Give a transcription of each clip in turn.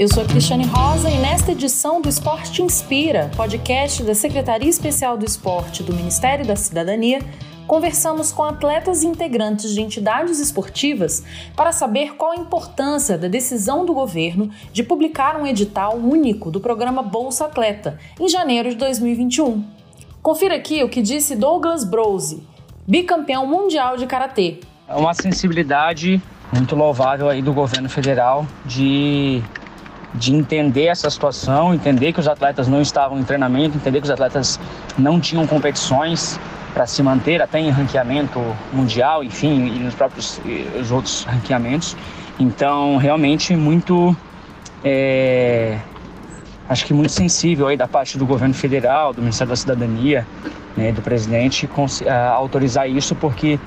eu sou a Cristiane Rosa e nesta edição do Esporte Inspira, podcast da Secretaria Especial do Esporte do Ministério da Cidadania, conversamos com atletas e integrantes de entidades esportivas para saber qual a importância da decisão do governo de publicar um edital único do programa Bolsa Atleta em janeiro de 2021. Confira aqui o que disse Douglas Brose, bicampeão mundial de karatê. É uma sensibilidade muito louvável aí do governo federal de de entender essa situação, entender que os atletas não estavam em treinamento, entender que os atletas não tinham competições para se manter até em ranqueamento mundial, enfim, e nos próprios os outros ranqueamentos. Então, realmente muito é, acho que muito sensível aí da parte do governo federal, do Ministério da Cidadania, né, do presidente autorizar isso porque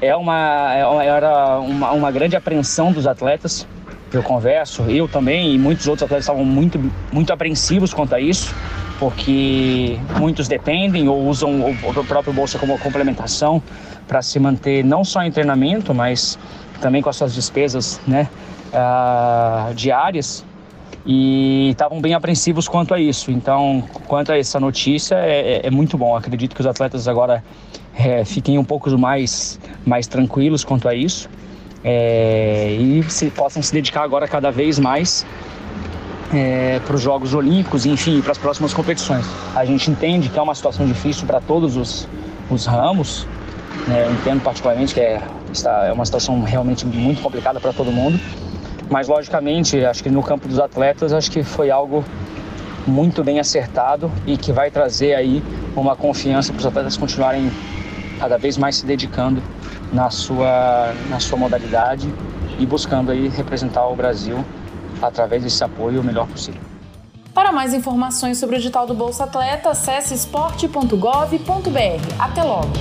é uma é, era uma, uma grande apreensão dos atletas eu converso, eu também e muitos outros atletas estavam muito, muito apreensivos quanto a isso, porque muitos dependem ou usam o próprio bolsa como complementação para se manter não só em treinamento, mas também com as suas despesas né, uh, diárias e estavam bem apreensivos quanto a isso. Então, quanto a essa notícia, é, é, é muito bom. Acredito que os atletas agora é, fiquem um pouco mais, mais tranquilos quanto a isso é, e se, possam se dedicar agora cada vez mais é, para os Jogos Olímpicos, enfim, para as próximas competições. A gente entende que é uma situação difícil para todos os, os ramos, né? eu entendo particularmente que é, está, é uma situação realmente muito complicada para todo mundo, mas logicamente, acho que no campo dos atletas, acho que foi algo muito bem acertado e que vai trazer aí uma confiança para os atletas continuarem cada vez mais se dedicando na sua, na sua modalidade e buscando aí representar o Brasil através desse apoio o melhor possível. Para mais informações sobre o edital do Bolsa Atleta, acesse esporte.gov.br. Até logo!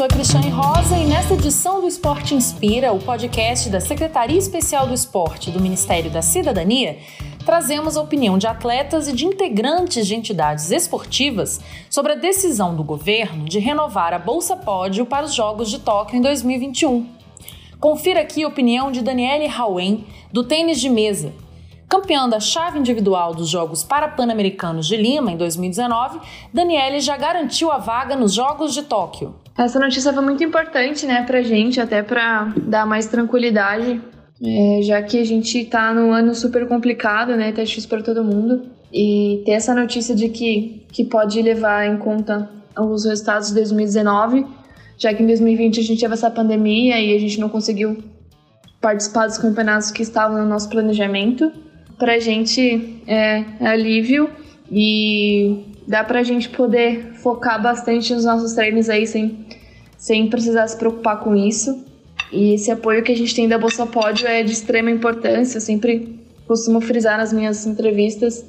Sou a Cristiane Rosa e nesta edição do Esporte Inspira, o podcast da Secretaria Especial do Esporte do Ministério da Cidadania, trazemos a opinião de atletas e de integrantes de entidades esportivas sobre a decisão do governo de renovar a Bolsa Pódio para os Jogos de Tóquio em 2021. Confira aqui a opinião de Daniele Hauen, do tênis de mesa, Campeã da chave individual dos Jogos Parapan-Americanos de Lima em 2019, Daniele já garantiu a vaga nos Jogos de Tóquio. Essa notícia foi muito importante, né, pra gente, até pra dar mais tranquilidade, é, já que a gente tá num ano super complicado, né, tá difícil pra todo mundo. E ter essa notícia de que, que pode levar em conta os resultados de 2019, já que em 2020 a gente teve essa pandemia e a gente não conseguiu participar dos campeonatos que estavam no nosso planejamento pra gente é, é alívio e dá pra gente poder focar bastante nos nossos treinos aí sem, sem precisar se preocupar com isso. E esse apoio que a gente tem da Bolsa Pódio é de extrema importância, eu sempre costumo frisar nas minhas entrevistas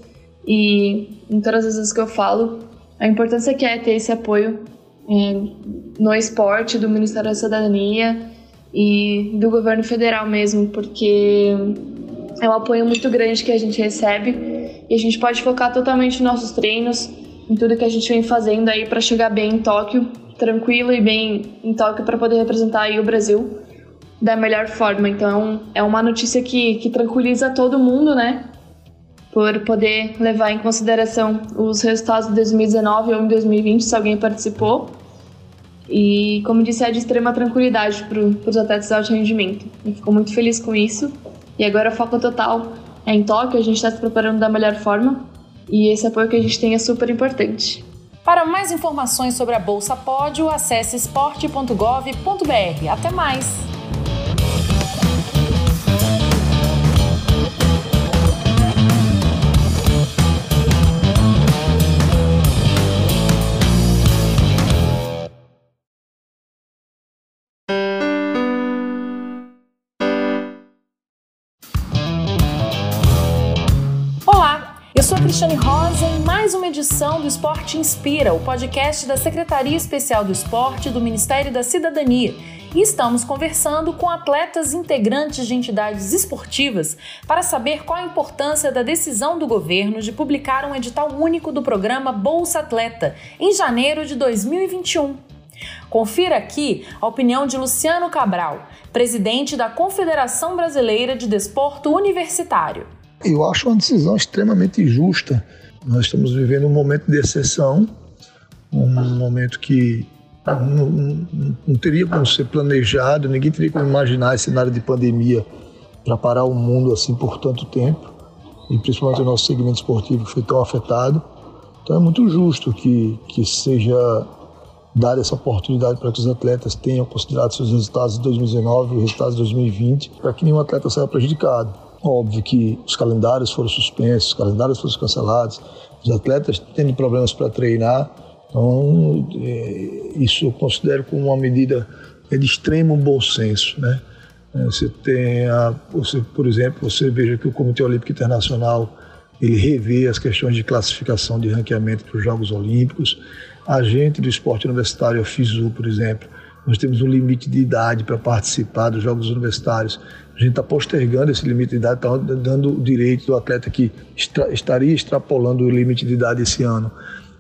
e em todas as vezes que eu falo, a importância que é ter esse apoio é, no esporte, do Ministério da Cidadania e do governo federal mesmo, porque é um apoio muito grande que a gente recebe e a gente pode focar totalmente nos nossos treinos, em tudo que a gente vem fazendo aí para chegar bem em Tóquio, tranquilo e bem em Tóquio para poder representar aí o Brasil da melhor forma. Então é uma notícia que, que tranquiliza todo mundo, né? Por poder levar em consideração os resultados de 2019 ou em 2020, se alguém participou. E, como disse, é de extrema tranquilidade para os atletas de alto rendimento. E fico muito feliz com isso. E agora o foco total é em Tóquio, a gente está se preparando da melhor forma e esse apoio que a gente tem é super importante. Para mais informações sobre a Bolsa Pódio, acesse esporte.gov.br. Até mais! Cristiane Rosa em mais uma edição do Esporte Inspira, o podcast da Secretaria Especial do Esporte do Ministério da Cidadania. E estamos conversando com atletas integrantes de entidades esportivas para saber qual a importância da decisão do governo de publicar um edital único do programa Bolsa Atleta em janeiro de 2021. Confira aqui a opinião de Luciano Cabral, presidente da Confederação Brasileira de Desporto Universitário. Eu acho uma decisão extremamente justa. Nós estamos vivendo um momento de exceção, um momento que não, não, não teria como ser planejado, ninguém teria como imaginar esse cenário de pandemia para parar o mundo assim por tanto tempo, e principalmente o nosso segmento esportivo que foi tão afetado. Então é muito justo que, que seja dar essa oportunidade para que os atletas tenham considerado seus resultados de 2019 e os resultados de 2020, para que nenhum atleta saia prejudicado. Óbvio que os calendários foram suspensos, os calendários foram cancelados, os atletas tendo problemas para treinar, então é, isso eu considero como uma medida de extremo bom senso, né? É, você tem, a, você, por exemplo, você veja que o Comitê Olímpico Internacional ele revê as questões de classificação de ranqueamento para os Jogos Olímpicos. A gente do esporte universitário, a FISU, por exemplo, nós temos um limite de idade para participar dos Jogos Universitários. A gente está postergando esse limite de idade, está dando o direito do atleta que extra, estaria extrapolando o limite de idade esse ano,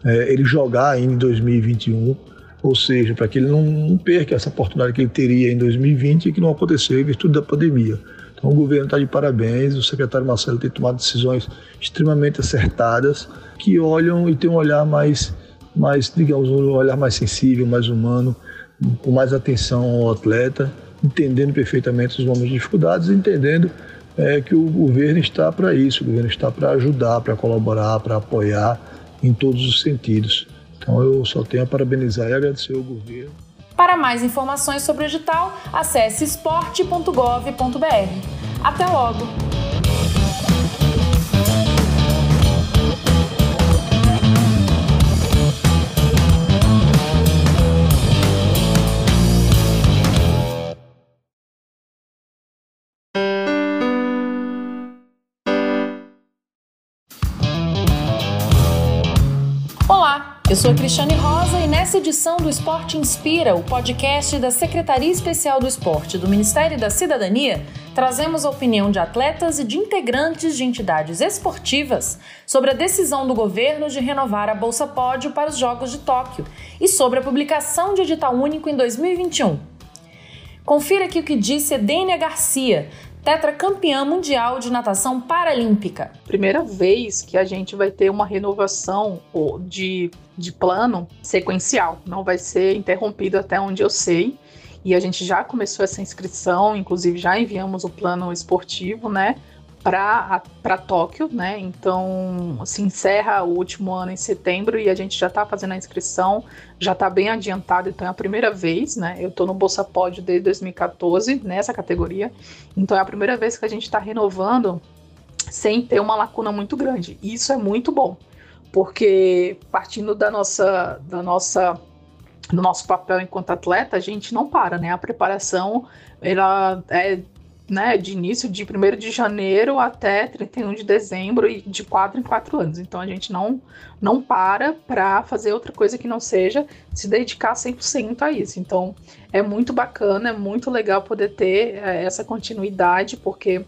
é, ele jogar ainda em 2021, ou seja, para que ele não, não, perca essa oportunidade que ele teria em 2020 e que não aconteceu em virtude da pandemia. Então o governo está de parabéns, o secretário Marcelo tem tomado decisões extremamente acertadas que olham e tem um olhar mais, mais digamos, um olhar mais sensível, mais humano com mais atenção ao atleta, entendendo perfeitamente os momentos de dificuldades, entendendo é, que o governo está para isso, o governo está para ajudar, para colaborar, para apoiar em todos os sentidos. Então eu só tenho a parabenizar e agradecer ao governo. Para mais informações sobre o edital, acesse esporte.gov.br. Até logo! Eu sou a Cristiane Rosa e nessa edição do Esporte Inspira, o podcast da Secretaria Especial do Esporte do Ministério da Cidadania, trazemos a opinião de atletas e de integrantes de entidades esportivas sobre a decisão do governo de renovar a Bolsa Pódio para os Jogos de Tóquio e sobre a publicação de edital único em 2021. Confira aqui o que disse Edênia Garcia, tetracampeã mundial de natação paralímpica. Primeira vez que a gente vai ter uma renovação de, de plano sequencial, não vai ser interrompido até onde eu sei. E a gente já começou essa inscrição, inclusive já enviamos o plano esportivo, né? Para Tóquio, né? Então se encerra o último ano em setembro e a gente já está fazendo a inscrição, já está bem adiantado, então é a primeira vez, né? Eu estou no Bolsa Pódio desde 2014 nessa categoria, então é a primeira vez que a gente está renovando sem ter uma lacuna muito grande. Isso é muito bom, porque partindo da nossa, da nossa do nosso papel enquanto atleta, a gente não para, né? A preparação ela é né, de início de 1 de janeiro até 31 de dezembro e de 4 em 4 anos. Então a gente não, não para para fazer outra coisa que não seja se dedicar 100% a isso. Então é muito bacana, é muito legal poder ter é, essa continuidade, porque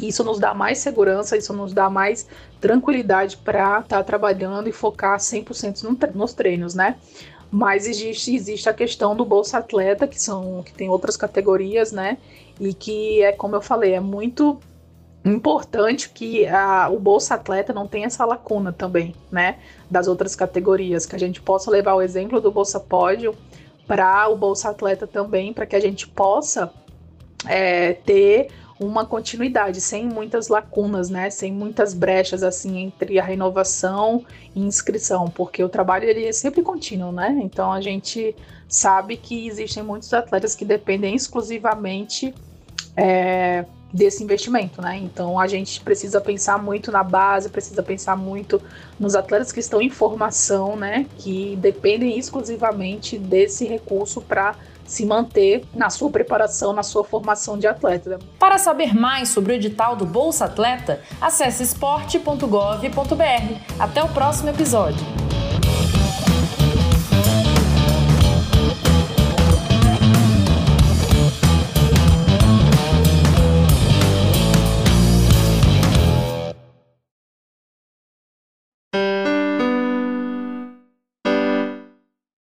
isso nos dá mais segurança, isso nos dá mais tranquilidade para estar tá trabalhando e focar 100% nos treinos, né? Mas existe, existe a questão do Bolsa Atleta, que são que tem outras categorias, né? E que é como eu falei, é muito importante que a, o Bolsa Atleta não tenha essa lacuna também, né? Das outras categorias, que a gente possa levar o exemplo do Bolsa Pódio para o Bolsa Atleta também, para que a gente possa é, ter uma continuidade, sem muitas lacunas, né? Sem muitas brechas assim entre a renovação e inscrição, porque o trabalho ele é sempre contínuo, né? Então a gente sabe que existem muitos atletas que dependem exclusivamente é, desse investimento, né? Então a gente precisa pensar muito na base, precisa pensar muito nos atletas que estão em formação, né? Que dependem exclusivamente desse recurso para se manter na sua preparação, na sua formação de atleta. Para saber mais sobre o edital do Bolsa Atleta, acesse esporte.gov.br. Até o próximo episódio.